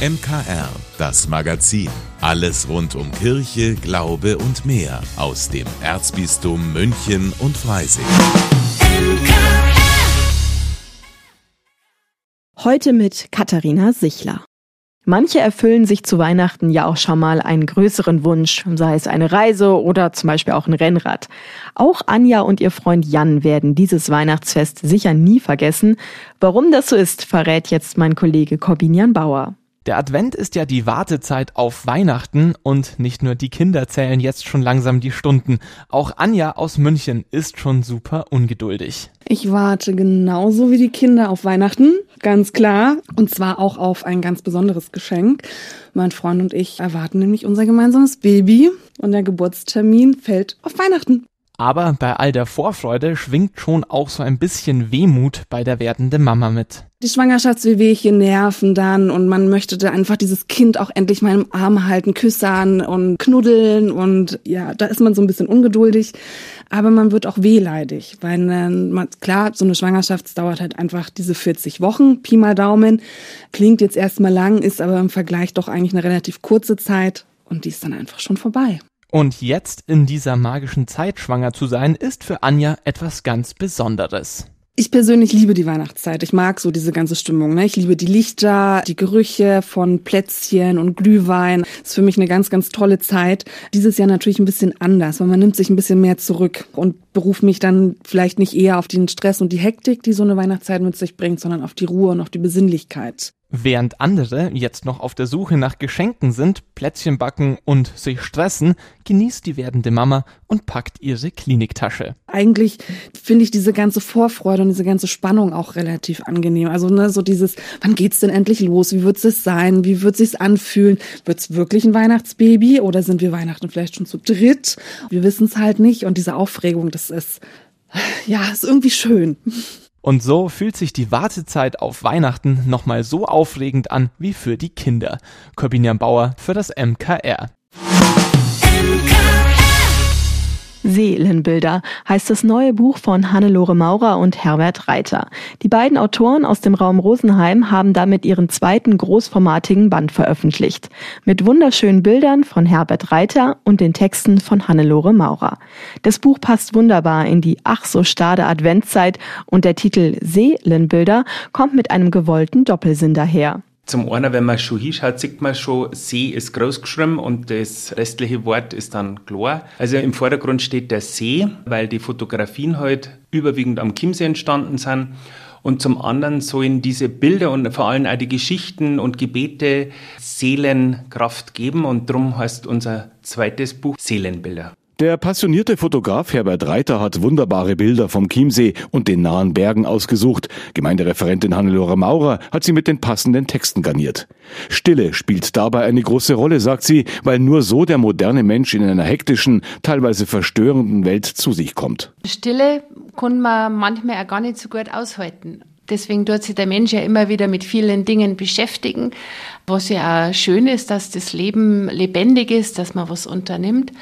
MKR, das Magazin. Alles rund um Kirche, Glaube und mehr aus dem Erzbistum München und Freising. Heute mit Katharina Sichler. Manche erfüllen sich zu Weihnachten ja auch schon mal einen größeren Wunsch, sei es eine Reise oder zum Beispiel auch ein Rennrad. Auch Anja und ihr Freund Jan werden dieses Weihnachtsfest sicher nie vergessen. Warum das so ist, verrät jetzt mein Kollege Corbinian Bauer. Der Advent ist ja die Wartezeit auf Weihnachten und nicht nur die Kinder zählen jetzt schon langsam die Stunden. Auch Anja aus München ist schon super ungeduldig. Ich warte genauso wie die Kinder auf Weihnachten, ganz klar. Und zwar auch auf ein ganz besonderes Geschenk. Mein Freund und ich erwarten nämlich unser gemeinsames Baby und der Geburtstermin fällt auf Weihnachten. Aber bei all der Vorfreude schwingt schon auch so ein bisschen Wehmut bei der werdenden Mama mit. Die Schwangerschaftswehwehchen nerven dann und man möchte da einfach dieses Kind auch endlich mal im Arm halten, küssern und knuddeln und ja, da ist man so ein bisschen ungeduldig, aber man wird auch wehleidig, weil äh, man, klar, so eine Schwangerschaft dauert halt einfach diese 40 Wochen, Pi mal Daumen, klingt jetzt erstmal lang, ist aber im Vergleich doch eigentlich eine relativ kurze Zeit und die ist dann einfach schon vorbei. Und jetzt in dieser magischen Zeit schwanger zu sein, ist für Anja etwas ganz Besonderes. Ich persönlich liebe die Weihnachtszeit. Ich mag so diese ganze Stimmung. Ne? Ich liebe die Lichter, die Gerüche von Plätzchen und Glühwein. Das ist für mich eine ganz, ganz tolle Zeit. Dieses Jahr natürlich ein bisschen anders, weil man nimmt sich ein bisschen mehr zurück und beruft mich dann vielleicht nicht eher auf den Stress und die Hektik, die so eine Weihnachtszeit mit sich bringt, sondern auf die Ruhe und auf die Besinnlichkeit. Während andere jetzt noch auf der Suche nach Geschenken sind, Plätzchen backen und sich stressen, genießt die werdende Mama und packt ihre Kliniktasche. Eigentlich finde ich diese ganze Vorfreude und diese ganze Spannung auch relativ angenehm. Also ne, so dieses, wann geht's denn endlich los? Wie wird es sein? Wie wird sich's anfühlen? Wird's wirklich ein Weihnachtsbaby oder sind wir Weihnachten vielleicht schon zu dritt? Wir wissen es halt nicht und diese Aufregung, das ist ja, ist irgendwie schön. Und so fühlt sich die Wartezeit auf Weihnachten nochmal so aufregend an wie für die Kinder. Corbinian Bauer für das MKR. Seelenbilder heißt das neue Buch von Hannelore Maurer und Herbert Reiter. Die beiden Autoren aus dem Raum Rosenheim haben damit ihren zweiten großformatigen Band veröffentlicht. Mit wunderschönen Bildern von Herbert Reiter und den Texten von Hannelore Maurer. Das Buch passt wunderbar in die ach so stade Adventszeit und der Titel Seelenbilder kommt mit einem gewollten Doppelsinn daher. Zum einen, wenn man schon hinschaut, sieht man schon, See ist groß geschrieben und das restliche Wort ist dann klar. Also im Vordergrund steht der See, weil die Fotografien halt überwiegend am Chiemsee entstanden sind. Und zum anderen sollen diese Bilder und vor allem auch die Geschichten und Gebete Seelenkraft geben. Und darum heißt unser zweites Buch Seelenbilder. Der passionierte Fotograf Herbert Reiter hat wunderbare Bilder vom Chiemsee und den nahen Bergen ausgesucht. Gemeindereferentin Hannelore Maurer hat sie mit den passenden Texten garniert. Stille spielt dabei eine große Rolle, sagt sie, weil nur so der moderne Mensch in einer hektischen, teilweise verstörenden Welt zu sich kommt. Stille kann man manchmal auch gar nicht so gut aushalten. Deswegen tut sich der Mensch ja immer wieder mit vielen Dingen beschäftigen, was ja auch schön ist, dass das Leben lebendig ist, dass man was unternimmt.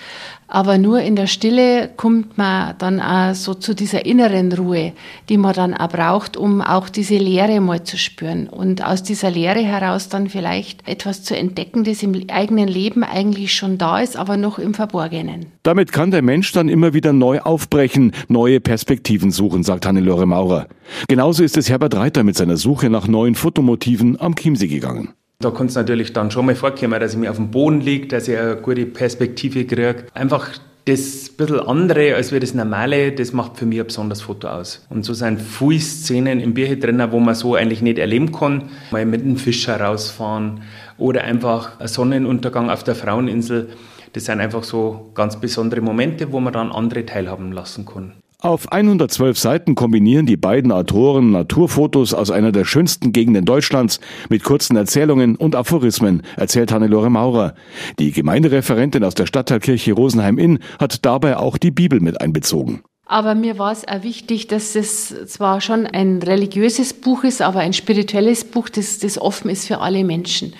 Aber nur in der Stille kommt man dann auch so zu dieser inneren Ruhe, die man dann auch braucht, um auch diese Leere mal zu spüren und aus dieser Leere heraus dann vielleicht etwas zu entdecken, das im eigenen Leben eigentlich schon da ist, aber noch im Verborgenen. Damit kann der Mensch dann immer wieder neu aufbrechen, neue Perspektiven suchen, sagt Hannelore Maurer. Genauso ist es Herbert Reiter mit seiner Suche nach neuen Fotomotiven am Chiemsee gegangen. Da kann es natürlich dann schon mal vorkommen, dass ich mir auf dem Boden liege, dass ich eine gute Perspektive kriege. Einfach das bisschen andere als wir das Normale, das macht für mich ein besonderes Foto aus. Und so sind viele Szenen im Bier drin, wo man so eigentlich nicht erleben kann. Mal mit einem Fischer rausfahren oder einfach ein Sonnenuntergang auf der Fraueninsel. Das sind einfach so ganz besondere Momente, wo man dann andere teilhaben lassen kann. Auf 112 Seiten kombinieren die beiden Autoren Naturfotos aus einer der schönsten Gegenden Deutschlands mit kurzen Erzählungen und Aphorismen, erzählt Hannelore Maurer. Die Gemeindereferentin aus der Stadtteilkirche Rosenheim-Inn hat dabei auch die Bibel mit einbezogen. Aber mir war es auch wichtig, dass es zwar schon ein religiöses Buch ist, aber ein spirituelles Buch, das, das offen ist für alle Menschen.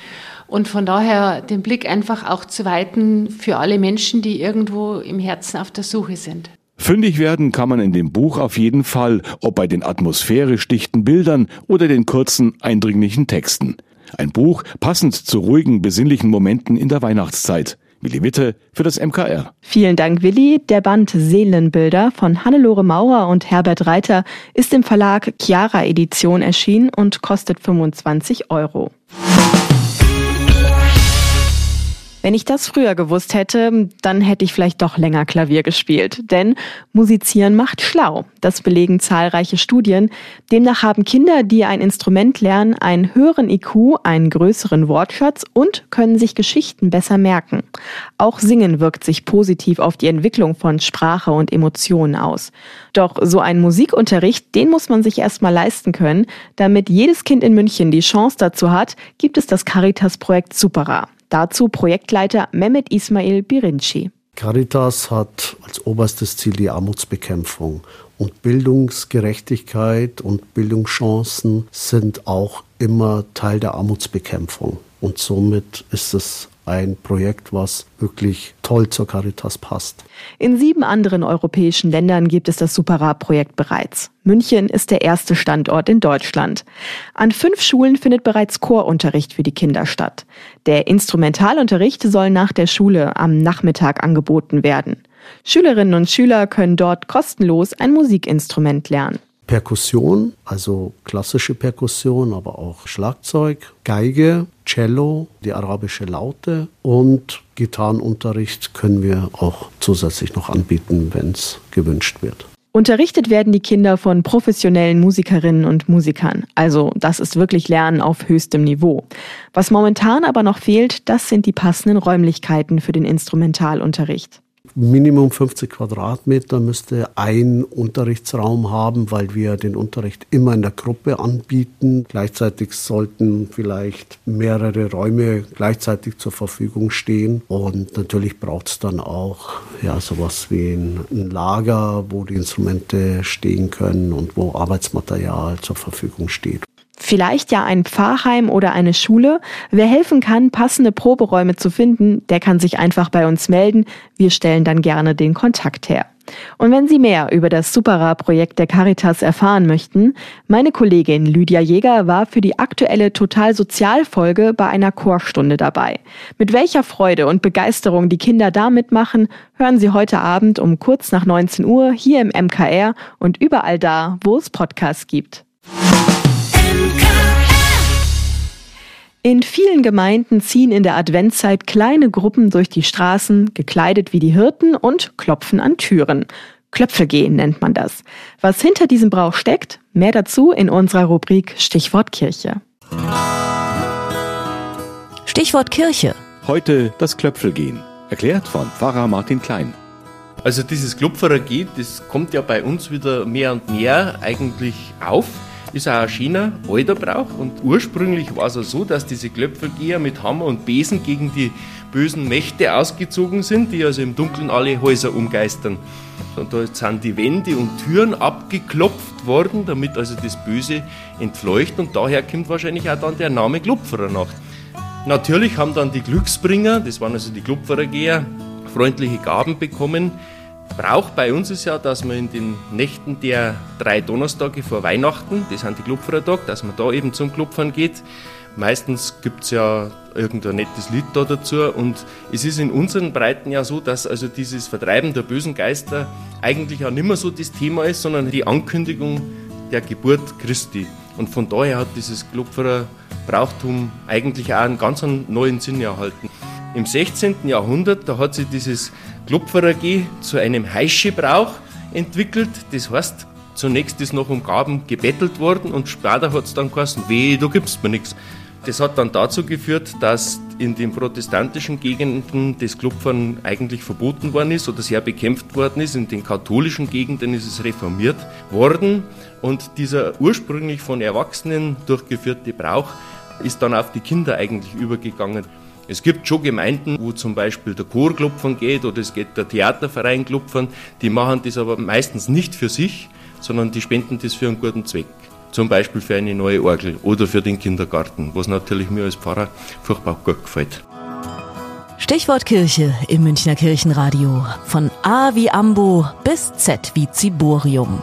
Und von daher den Blick einfach auch zu weiten für alle Menschen, die irgendwo im Herzen auf der Suche sind. Fündig werden kann man in dem Buch auf jeden Fall, ob bei den atmosphärisch dichten Bildern oder den kurzen, eindringlichen Texten. Ein Buch passend zu ruhigen, besinnlichen Momenten in der Weihnachtszeit. Willi Witte für das MKR. Vielen Dank, Willi. Der Band Seelenbilder von Hannelore Maurer und Herbert Reiter ist im Verlag Chiara Edition erschienen und kostet 25 Euro. Wenn ich das früher gewusst hätte, dann hätte ich vielleicht doch länger Klavier gespielt. Denn Musizieren macht schlau. Das belegen zahlreiche Studien. Demnach haben Kinder, die ein Instrument lernen, einen höheren IQ, einen größeren Wortschatz und können sich Geschichten besser merken. Auch Singen wirkt sich positiv auf die Entwicklung von Sprache und Emotionen aus. Doch so ein Musikunterricht, den muss man sich erstmal leisten können. Damit jedes Kind in München die Chance dazu hat, gibt es das Caritas-Projekt Supera. Dazu Projektleiter Mehmet Ismail Birinci. Caritas hat als oberstes Ziel die Armutsbekämpfung und Bildungsgerechtigkeit und Bildungschancen sind auch immer Teil der Armutsbekämpfung. Und somit ist es ein Projekt, was wirklich toll zur Caritas passt. In sieben anderen europäischen Ländern gibt es das Superra-Projekt bereits. München ist der erste Standort in Deutschland. An fünf Schulen findet bereits Chorunterricht für die Kinder statt. Der Instrumentalunterricht soll nach der Schule am Nachmittag angeboten werden. Schülerinnen und Schüler können dort kostenlos ein Musikinstrument lernen. Perkussion, also klassische Perkussion, aber auch Schlagzeug, Geige, Cello, die arabische Laute und Gitarrenunterricht können wir auch zusätzlich noch anbieten, wenn es gewünscht wird. Unterrichtet werden die Kinder von professionellen Musikerinnen und Musikern. Also das ist wirklich Lernen auf höchstem Niveau. Was momentan aber noch fehlt, das sind die passenden Räumlichkeiten für den Instrumentalunterricht. Minimum 50 Quadratmeter müsste ein Unterrichtsraum haben, weil wir den Unterricht immer in der Gruppe anbieten. Gleichzeitig sollten vielleicht mehrere Räume gleichzeitig zur Verfügung stehen. Und natürlich braucht es dann auch ja, sowas wie ein, ein Lager, wo die Instrumente stehen können und wo Arbeitsmaterial zur Verfügung steht. Vielleicht ja ein Pfarrheim oder eine Schule. Wer helfen kann, passende Proberäume zu finden, der kann sich einfach bei uns melden. Wir stellen dann gerne den Kontakt her. Und wenn Sie mehr über das Supera-Projekt der Caritas erfahren möchten, meine Kollegin Lydia Jäger war für die aktuelle Total Sozialfolge bei einer Chorstunde dabei. Mit welcher Freude und Begeisterung die Kinder da mitmachen, hören Sie heute Abend um kurz nach 19 Uhr hier im MKR und überall da, wo es Podcasts gibt. In vielen Gemeinden ziehen in der Adventszeit kleine Gruppen durch die Straßen, gekleidet wie die Hirten und klopfen an Türen. Klöpfelgehen nennt man das. Was hinter diesem Brauch steckt, mehr dazu in unserer Rubrik Stichwort Kirche. Stichwort Kirche. Heute das Klöpfelgehen. Erklärt von Pfarrer Martin Klein. Also dieses Klopferergehen, das kommt ja bei uns wieder mehr und mehr eigentlich auf ist auch ein schöner alter Brauch und ursprünglich war es auch so, dass diese Klöpfelgeher mit Hammer und Besen gegen die bösen Mächte ausgezogen sind, die also im Dunkeln alle Häuser umgeistern. Und da sind die Wände und Türen abgeklopft worden, damit also das Böse entfleucht und daher kommt wahrscheinlich auch dann der Name Klopferernacht. Natürlich haben dann die Glücksbringer, das waren also die Klopferergeher, freundliche Gaben bekommen, Brauch bei uns ist ja, dass man in den Nächten der drei Donnerstage vor Weihnachten, das sind die Klopferertag, dass man da eben zum Klopfern geht. Meistens gibt es ja irgendein nettes Lied da dazu und es ist in unseren Breiten ja so, dass also dieses Vertreiben der bösen Geister eigentlich auch nicht mehr so das Thema ist, sondern die Ankündigung der Geburt Christi. Und von daher hat dieses Klopferer Brauchtum eigentlich auch einen ganz neuen Sinn erhalten. Im 16. Jahrhundert, da hat sich dieses Klopferergie zu einem Heischebrauch entwickelt. Das heißt, zunächst ist noch um Gaben gebettelt worden und später hat es dann geheißen, weh, du gibst mir nichts. Das hat dann dazu geführt, dass in den protestantischen Gegenden das Klopfern eigentlich verboten worden ist oder sehr bekämpft worden ist. In den katholischen Gegenden ist es reformiert worden und dieser ursprünglich von Erwachsenen durchgeführte Brauch ist dann auf die Kinder eigentlich übergegangen. Es gibt schon Gemeinden, wo zum Beispiel der Chor klopfen geht oder es geht der Theaterverein klopfen. Die machen das aber meistens nicht für sich, sondern die spenden das für einen guten Zweck. Zum Beispiel für eine neue Orgel oder für den Kindergarten, was natürlich mir als Pfarrer furchtbar gut gefällt. Stichwort Kirche im Münchner Kirchenradio. Von A wie Ambo bis Z wie Ziborium.